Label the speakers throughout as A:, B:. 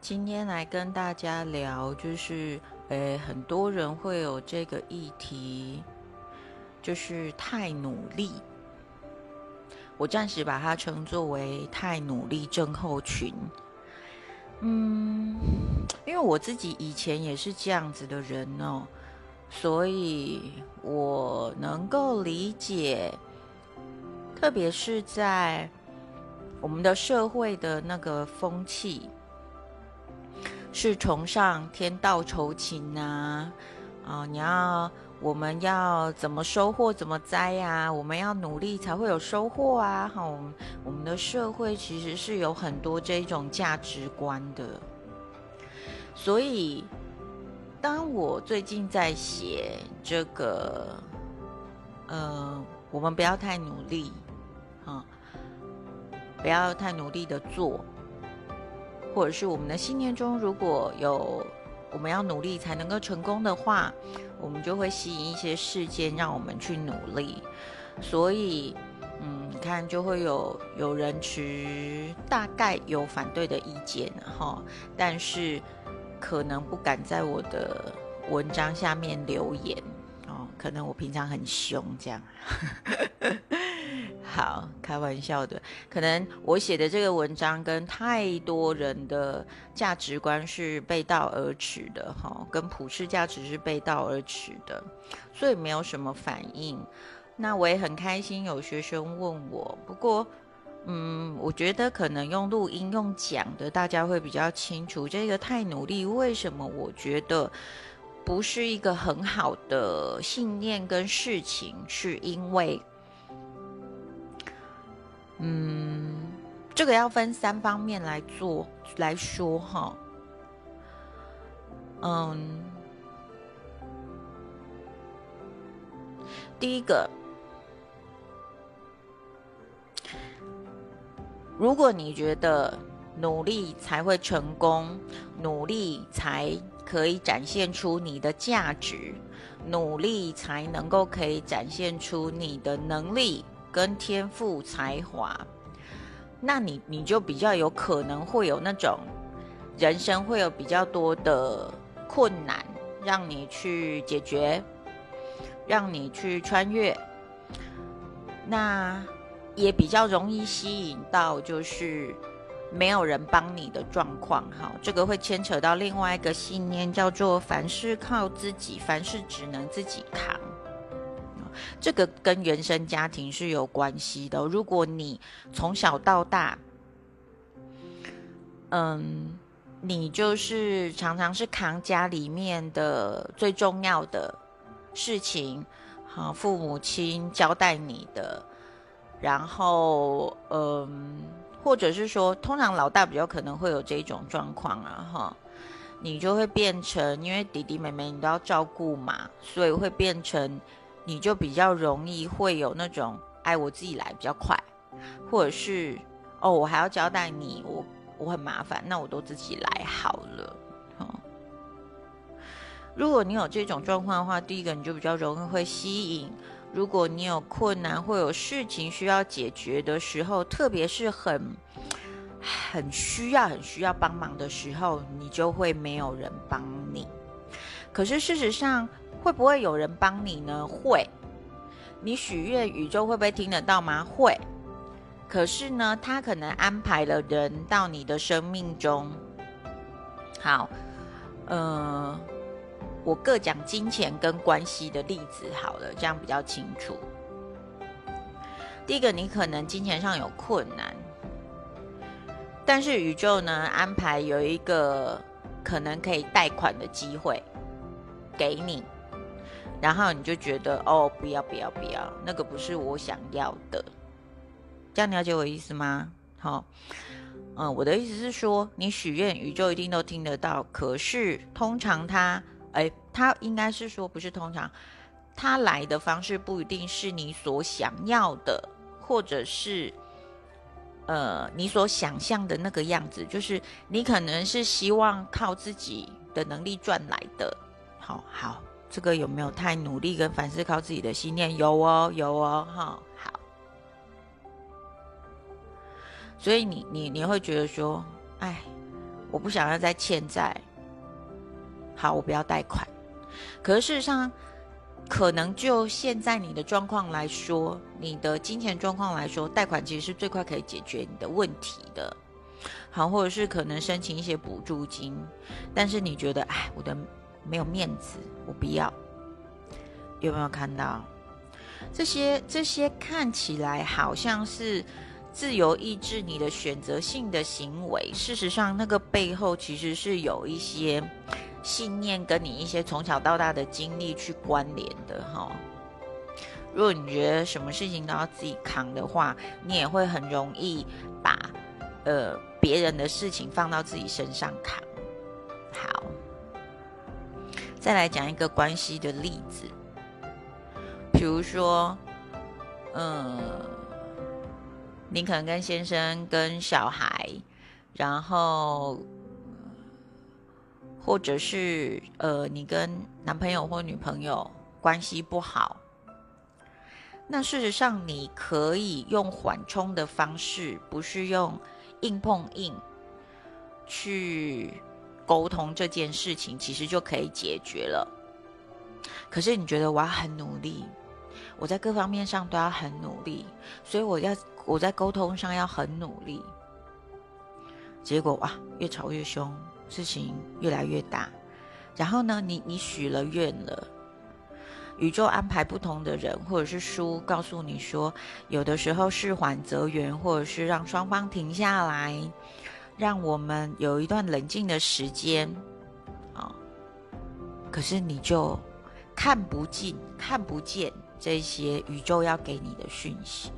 A: 今天来跟大家聊，就是诶，很多人会有这个议题，就是太努力。我暂时把它称作为太努力症候群。嗯，因为我自己以前也是这样子的人哦，所以我能够理解，特别是在我们的社会的那个风气。是崇尚天道酬勤呐，啊，你要我们要怎么收获怎么栽呀？我们要努力才会有收获啊！哈，我们的社会其实是有很多这种价值观的，所以当我最近在写这个，呃，我们不要太努力，啊，不要太努力的做。或者是我们的信念中，如果有我们要努力才能够成功的话，我们就会吸引一些事件让我们去努力。所以，嗯，看就会有有人持大概有反对的意见哈，但是可能不敢在我的文章下面留言哦，可能我平常很凶这样。好，开玩笑的。可能我写的这个文章跟太多人的价值观是背道而驰的，哈，跟普世价值是背道而驰的，所以没有什么反应。那我也很开心，有学生问我。不过，嗯，我觉得可能用录音用讲的，大家会比较清楚。这个太努力，为什么？我觉得不是一个很好的信念跟事情，是因为。嗯，这个要分三方面来做来说哈。嗯，第一个，如果你觉得努力才会成功，努力才可以展现出你的价值，努力才能够可以展现出你的能力。跟天赋才华，那你你就比较有可能会有那种人生会有比较多的困难，让你去解决，让你去穿越，那也比较容易吸引到就是没有人帮你的状况。哈，这个会牵扯到另外一个信念，叫做凡事靠自己，凡事只能自己扛。这个跟原生家庭是有关系的。如果你从小到大，嗯，你就是常常是扛家里面的最重要的事情，好，父母亲交代你的，然后，嗯，或者是说，通常老大比较可能会有这种状况啊，哈，你就会变成，因为弟弟妹妹你都要照顾嘛，所以会变成。你就比较容易会有那种，哎，我自己来比较快，或者是，哦，我还要交代你，我我很麻烦，那我都自己来好了。如果你有这种状况的话，第一个你就比较容易会吸引。如果你有困难或有事情需要解决的时候，特别是很很需要、很需要帮忙的时候，你就会没有人帮你。可是事实上，会不会有人帮你呢？会。你许愿，宇宙会不会听得到吗？会。可是呢，他可能安排了人到你的生命中。好，呃，我各讲金钱跟关系的例子好了，这样比较清楚。第一个，你可能金钱上有困难，但是宇宙呢安排有一个可能可以贷款的机会给你。然后你就觉得哦，不要不要不要，那个不是我想要的，这样了解我意思吗？好，嗯，我的意思是说，你许愿，宇宙一定都听得到。可是通常他，哎，他应该是说，不是通常，他来的方式不一定是你所想要的，或者是，呃，你所想象的那个样子，就是你可能是希望靠自己的能力赚来的。好好。这个有没有太努力？跟凡事靠自己的信念有哦，有哦，哈，好。所以你你你会觉得说，哎，我不想要再欠债，好，我不要贷款。可是事实上，可能就现在你的状况来说，你的金钱状况来说，贷款其实是最快可以解决你的问题的。好，或者是可能申请一些补助金，但是你觉得，哎，我的没有面子，我不要。有没有看到这些？这些看起来好像是自由意志、你的选择性的行为，事实上，那个背后其实是有一些信念跟你一些从小到大的经历去关联的哈。如果你觉得什么事情都要自己扛的话，你也会很容易把呃别人的事情放到自己身上扛。好，再来讲一个关系的例子。比如说，嗯，你可能跟先生、跟小孩，然后，或者是呃，你跟男朋友或女朋友关系不好，那事实上你可以用缓冲的方式，不是用硬碰硬去沟通这件事情，其实就可以解决了。可是你觉得我要很努力？我在各方面上都要很努力，所以我要我在沟通上要很努力。结果哇，越吵越凶，事情越来越大。然后呢，你你许了愿了，宇宙安排不同的人，或者是书告诉你说，有的时候是缓则圆，或者是让双方停下来，让我们有一段冷静的时间啊。可是你就看不进，看不见。这些宇宙要给你的讯息，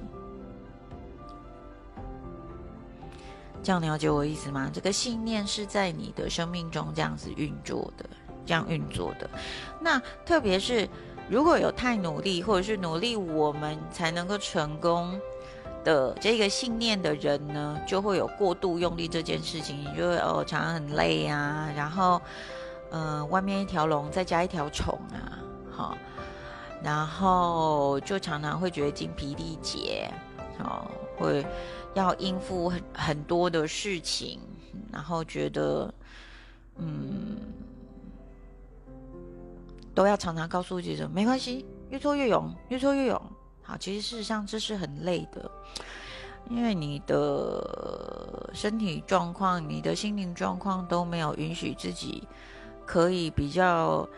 A: 这样了解我意思吗？这个信念是在你的生命中这样子运作的，这样运作的。那特别是如果有太努力，或者是努力我们才能够成功的这个信念的人呢，就会有过度用力这件事情，你就会哦，常常很累啊，然后嗯，外面一条龙再加一条虫啊，好。然后就常常会觉得精疲力竭，哦，会要应付很很多的事情，然后觉得，嗯，都要常常告诉自己说没关系，越挫越勇，越挫越勇。好，其实事实上这是很累的，因为你的身体状况、你的心灵状况都没有允许自己可以比较。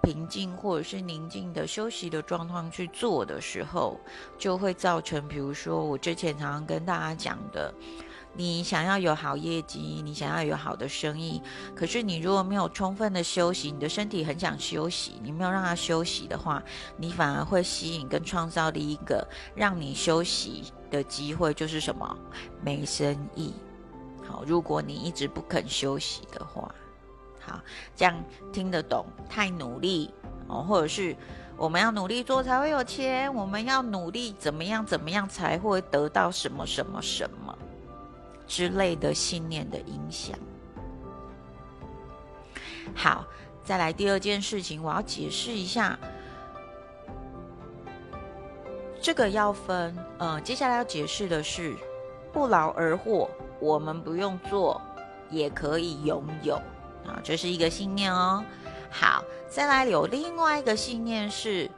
A: 平静或者是宁静的休息的状况去做的时候，就会造成，比如说我之前常常跟大家讲的，你想要有好业绩，你想要有好的生意，可是你如果没有充分的休息，你的身体很想休息，你没有让它休息的话，你反而会吸引跟创造的一个让你休息的机会，就是什么没生意。好，如果你一直不肯休息的话。好，这样听得懂？太努力哦，或者是我们要努力做才会有钱，我们要努力怎么样怎么样才会得到什么什么什么之类的信念的影响。好，再来第二件事情，我要解释一下，这个要分，嗯，接下来要解释的是不劳而获，我们不用做也可以拥有。啊，这是一个信念哦。好，再来有另外一个信念是，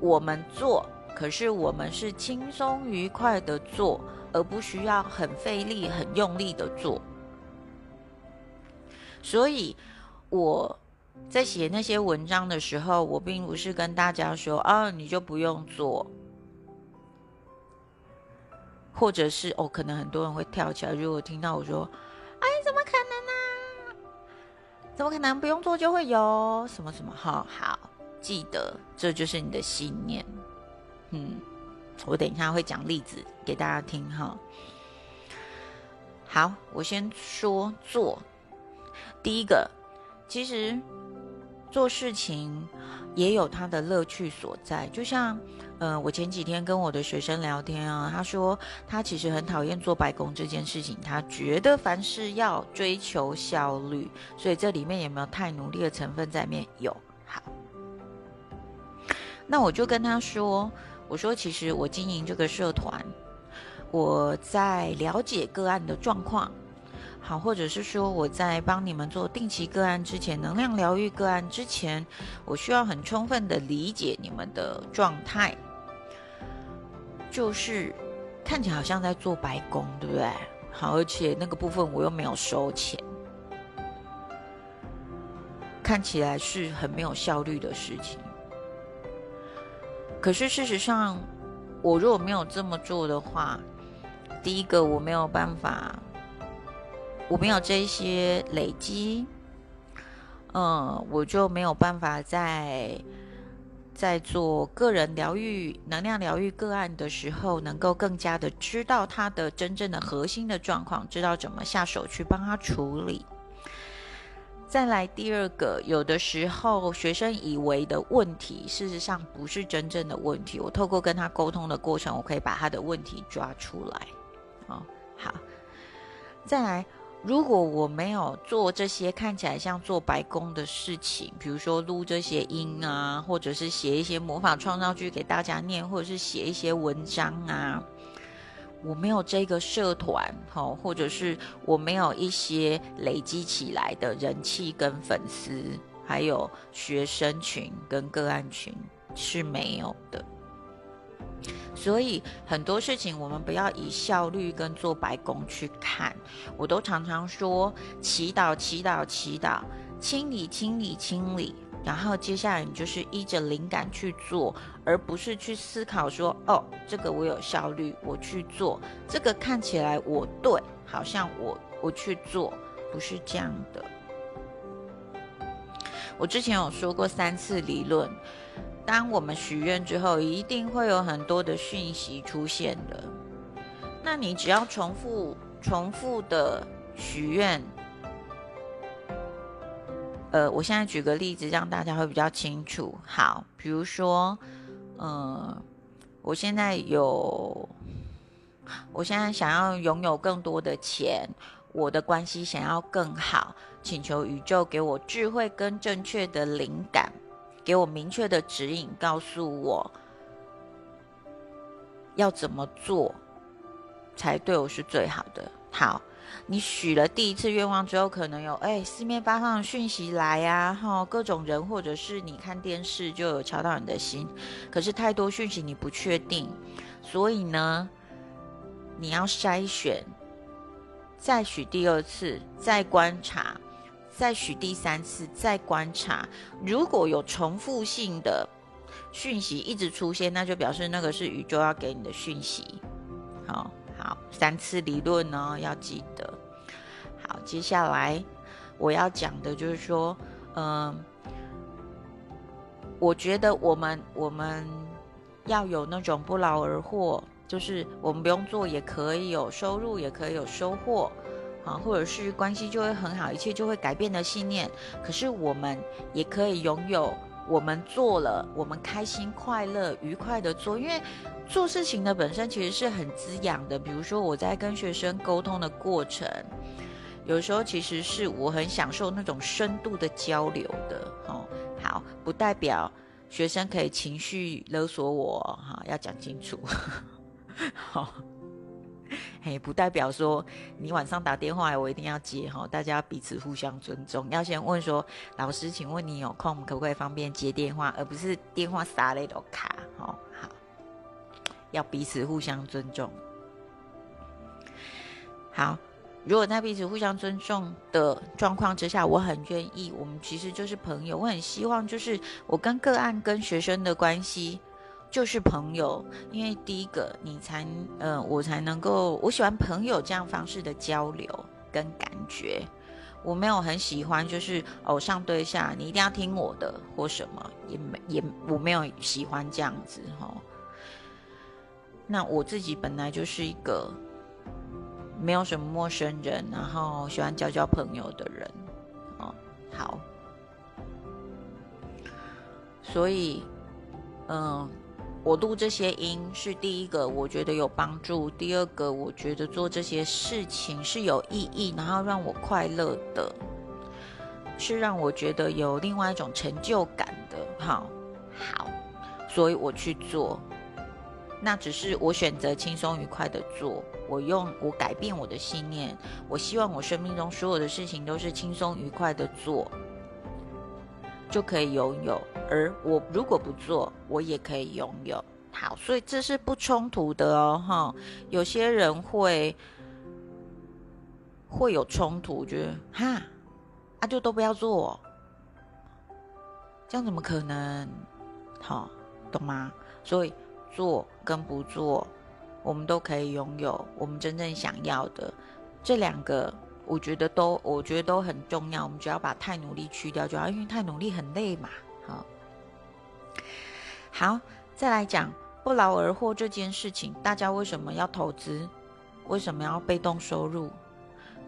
A: 我们做，可是我们是轻松愉快的做，而不需要很费力、很用力的做。所以我在写那些文章的时候，我并不是跟大家说啊，你就不用做，或者是哦，可能很多人会跳起来，如果听到我说，哎，怎么可能呢？怎么可能不用做就会有什么什么？哈，好，记得这就是你的信念。嗯，我等一下会讲例子给大家听哈。好，我先说做。第一个，其实做事情也有它的乐趣所在，就像。嗯，我前几天跟我的学生聊天啊，他说他其实很讨厌做白工这件事情，他觉得凡事要追求效率，所以这里面有没有太努力的成分在面？有。好，那我就跟他说，我说其实我经营这个社团，我在了解个案的状况，好，或者是说我在帮你们做定期个案之前，能量疗愈个案之前，我需要很充分的理解你们的状态，就是看起来好像在做白工，对不对？好，而且那个部分我又没有收钱，看起来是很没有效率的事情。可是事实上，我如果没有这么做的话，第一个我没有办法，我没有这些累积，嗯，我就没有办法在在做个人疗愈、能量疗愈个案的时候，能够更加的知道他的真正的核心的状况，知道怎么下手去帮他处理。再来第二个，有的时候学生以为的问题，事实上不是真正的问题。我透过跟他沟通的过程，我可以把他的问题抓出来。哦，好。再来，如果我没有做这些看起来像做白工的事情，比如说录这些音啊，或者是写一些魔法创造句给大家念，或者是写一些文章啊。我没有这个社团，哈，或者是我没有一些累积起来的人气跟粉丝，还有学生群跟个案群是没有的。所以很多事情我们不要以效率跟做白工去看。我都常常说，祈祷、祈祷、祈祷，清理、清理、清理。然后接下来你就是依着灵感去做，而不是去思考说，哦，这个我有效率，我去做，这个看起来我对，好像我我去做，不是这样的。我之前有说过三次理论，当我们许愿之后，一定会有很多的讯息出现的。那你只要重复、重复的许愿。呃，我现在举个例子，让大家会比较清楚。好，比如说，嗯，我现在有，我现在想要拥有更多的钱，我的关系想要更好，请求宇宙给我智慧跟正确的灵感，给我明确的指引，告诉我要怎么做才对我是最好的。好。你许了第一次愿望之后，可能有哎四面八方的讯息来呀，哈，各种人或者是你看电视就有敲到你的心，可是太多讯息你不确定，所以呢，你要筛选，再许第二次，再观察，再许第三次，再观察，如果有重复性的讯息一直出现，那就表示那个是宇宙要给你的讯息，好。好，三次理论呢要记得。好，接下来我要讲的就是说，嗯，我觉得我们我们要有那种不劳而获，就是我们不用做也可以有收入，也可以有收获，啊，或者是关系就会很好，一切就会改变的信念。可是我们也可以拥有。我们做了，我们开心、快乐、愉快的做，因为做事情的本身其实是很滋养的。比如说我在跟学生沟通的过程，有时候其实是我很享受那种深度的交流的。哦，好，不代表学生可以情绪勒索我，哈，要讲清楚。好。嘿，不代表说你晚上打电话来，我一定要接哈。大家彼此互相尊重，要先问说老师，请问你有空可不可以方便接电话，而不是电话撒那种卡。哦，好，要彼此互相尊重。好，如果在彼此互相尊重的状况之下，我很愿意，我们其实就是朋友。我很希望就是我跟个案跟学生的关系。就是朋友，因为第一个你才，呃，我才能够，我喜欢朋友这样方式的交流跟感觉。我没有很喜欢，就是偶像对象，你一定要听我的或什么，也没也我没有喜欢这样子哈。那我自己本来就是一个没有什么陌生人，然后喜欢交交朋友的人，哦，好，所以，嗯。我录这些音是第一个，我觉得有帮助；第二个，我觉得做这些事情是有意义，然后让我快乐的，是让我觉得有另外一种成就感的。好，好，所以我去做。那只是我选择轻松愉快的做，我用我改变我的信念，我希望我生命中所有的事情都是轻松愉快的做，就可以拥有。而我如果不做，我也可以拥有。好，所以这是不冲突的哦，哈。有些人会会有冲突，觉得哈，啊就都不要做，这样怎么可能？好，懂吗？所以。做跟不做，我们都可以拥有我们真正想要的。这两个，我觉得都，我觉得都很重要。我们只要把太努力去掉就好，因为太努力很累嘛。好，好，再来讲不劳而获这件事情，大家为什么要投资？为什么要被动收入？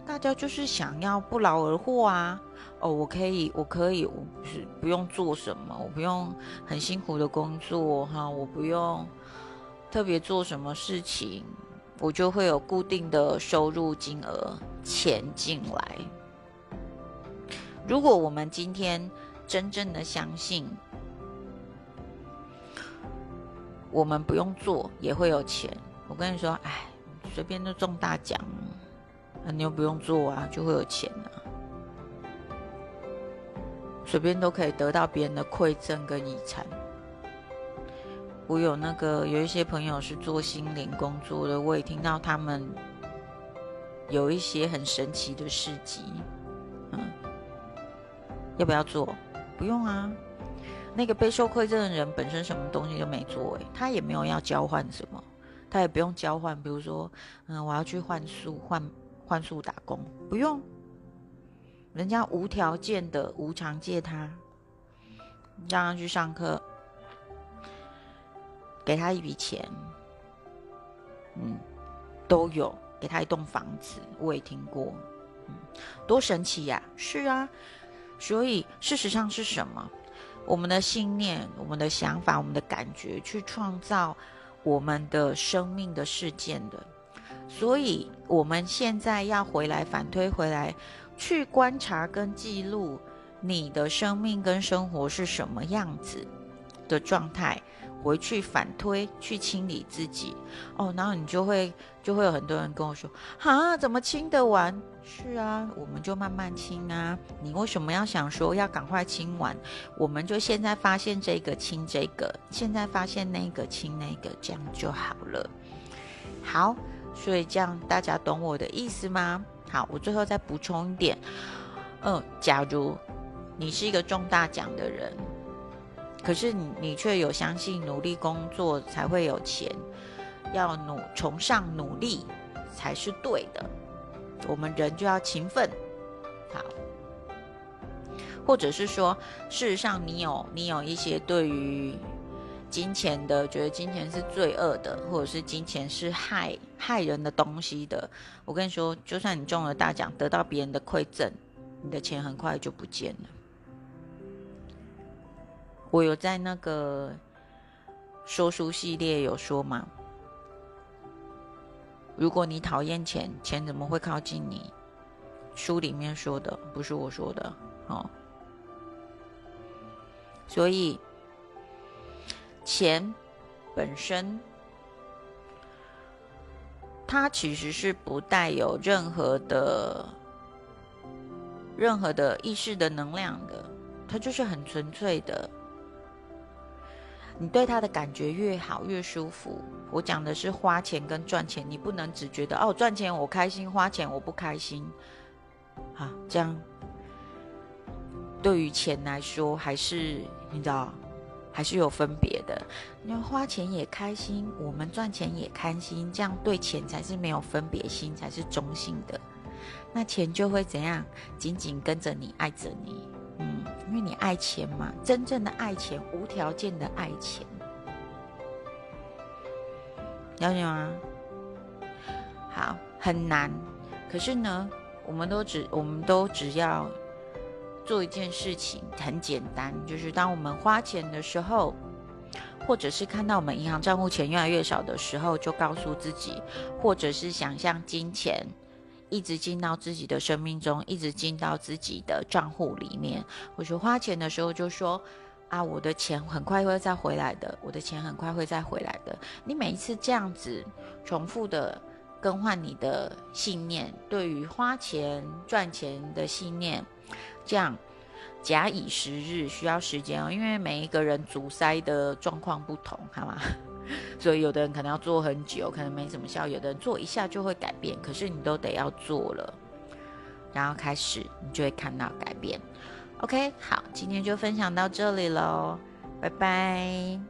A: 大家就是想要不劳而获啊！哦，我可以，我可以，我不是不用做什么，我不用很辛苦的工作哈，我不用。特别做什么事情，我就会有固定的收入金额钱进来。如果我们今天真正的相信，我们不用做也会有钱。我跟你说，哎，随便都中大奖，你又不用做啊，就会有钱啊。随便都可以得到别人的馈赠跟遗产。我有那个有一些朋友是做心灵工作的，我也听到他们有一些很神奇的事迹。嗯，要不要做？不用啊。那个被受馈赠的人本身什么东西都没做，诶，他也没有要交换什么，他也不用交换。比如说，嗯，我要去换宿，换换宿打工，不用。人家无条件的无偿借他，让他去上课。给他一笔钱，嗯，都有给他一栋房子，我也听过，嗯，多神奇呀！是啊，所以事实上是什么？我们的信念、我们的想法、我们的感觉，去创造我们的生命的事件的。所以，我们现在要回来反推回来，去观察跟记录你的生命跟生活是什么样子的状态。回去反推，去清理自己哦，然后你就会就会有很多人跟我说：“啊，怎么清得完？”是啊，我们就慢慢清啊。你为什么要想说要赶快清完？我们就现在发现这个清这个，现在发现那个清那个，这样就好了。好，所以这样大家懂我的意思吗？好，我最后再补充一点，嗯，假如你是一个中大奖的人。可是你你却有相信努力工作才会有钱，要努崇尚努力才是对的。我们人就要勤奋，好，或者是说，事实上你有你有一些对于金钱的，觉得金钱是罪恶的，或者是金钱是害害人的东西的。我跟你说，就算你中了大奖，得到别人的馈赠，你的钱很快就不见了。我有在那个说书系列有说嘛？如果你讨厌钱，钱怎么会靠近你？书里面说的不是我说的，哦。所以钱本身，它其实是不带有任何的、任何的意识的能量的，它就是很纯粹的。你对他的感觉越好越舒服。我讲的是花钱跟赚钱，你不能只觉得哦赚钱我开心，花钱我不开心。好，这样对于钱来说还是你知道还是有分别的。你花钱也开心，我们赚钱也开心，这样对钱才是没有分别心，才是中性的。那钱就会怎样？紧紧跟着你，爱着你。因为你爱钱嘛，真正的爱钱，无条件的爱钱，了解吗？好，很难，可是呢，我们都只，我们都只要做一件事情，很简单，就是当我们花钱的时候，或者是看到我们银行账户钱越来越少的时候，就告诉自己，或者是想象金钱。一直进到自己的生命中，一直进到自己的账户里面。我说花钱的时候就说，啊，我的钱很快会再回来的，我的钱很快会再回来的。你每一次这样子重复的更换你的信念，对于花钱赚钱的信念，这样假以时日，需要时间哦，因为每一个人阻塞的状况不同，好吗？所以有的人可能要做很久，可能没什么效；有的人做一下就会改变，可是你都得要做了，然后开始，你就会看到改变。OK，好，今天就分享到这里喽，拜拜。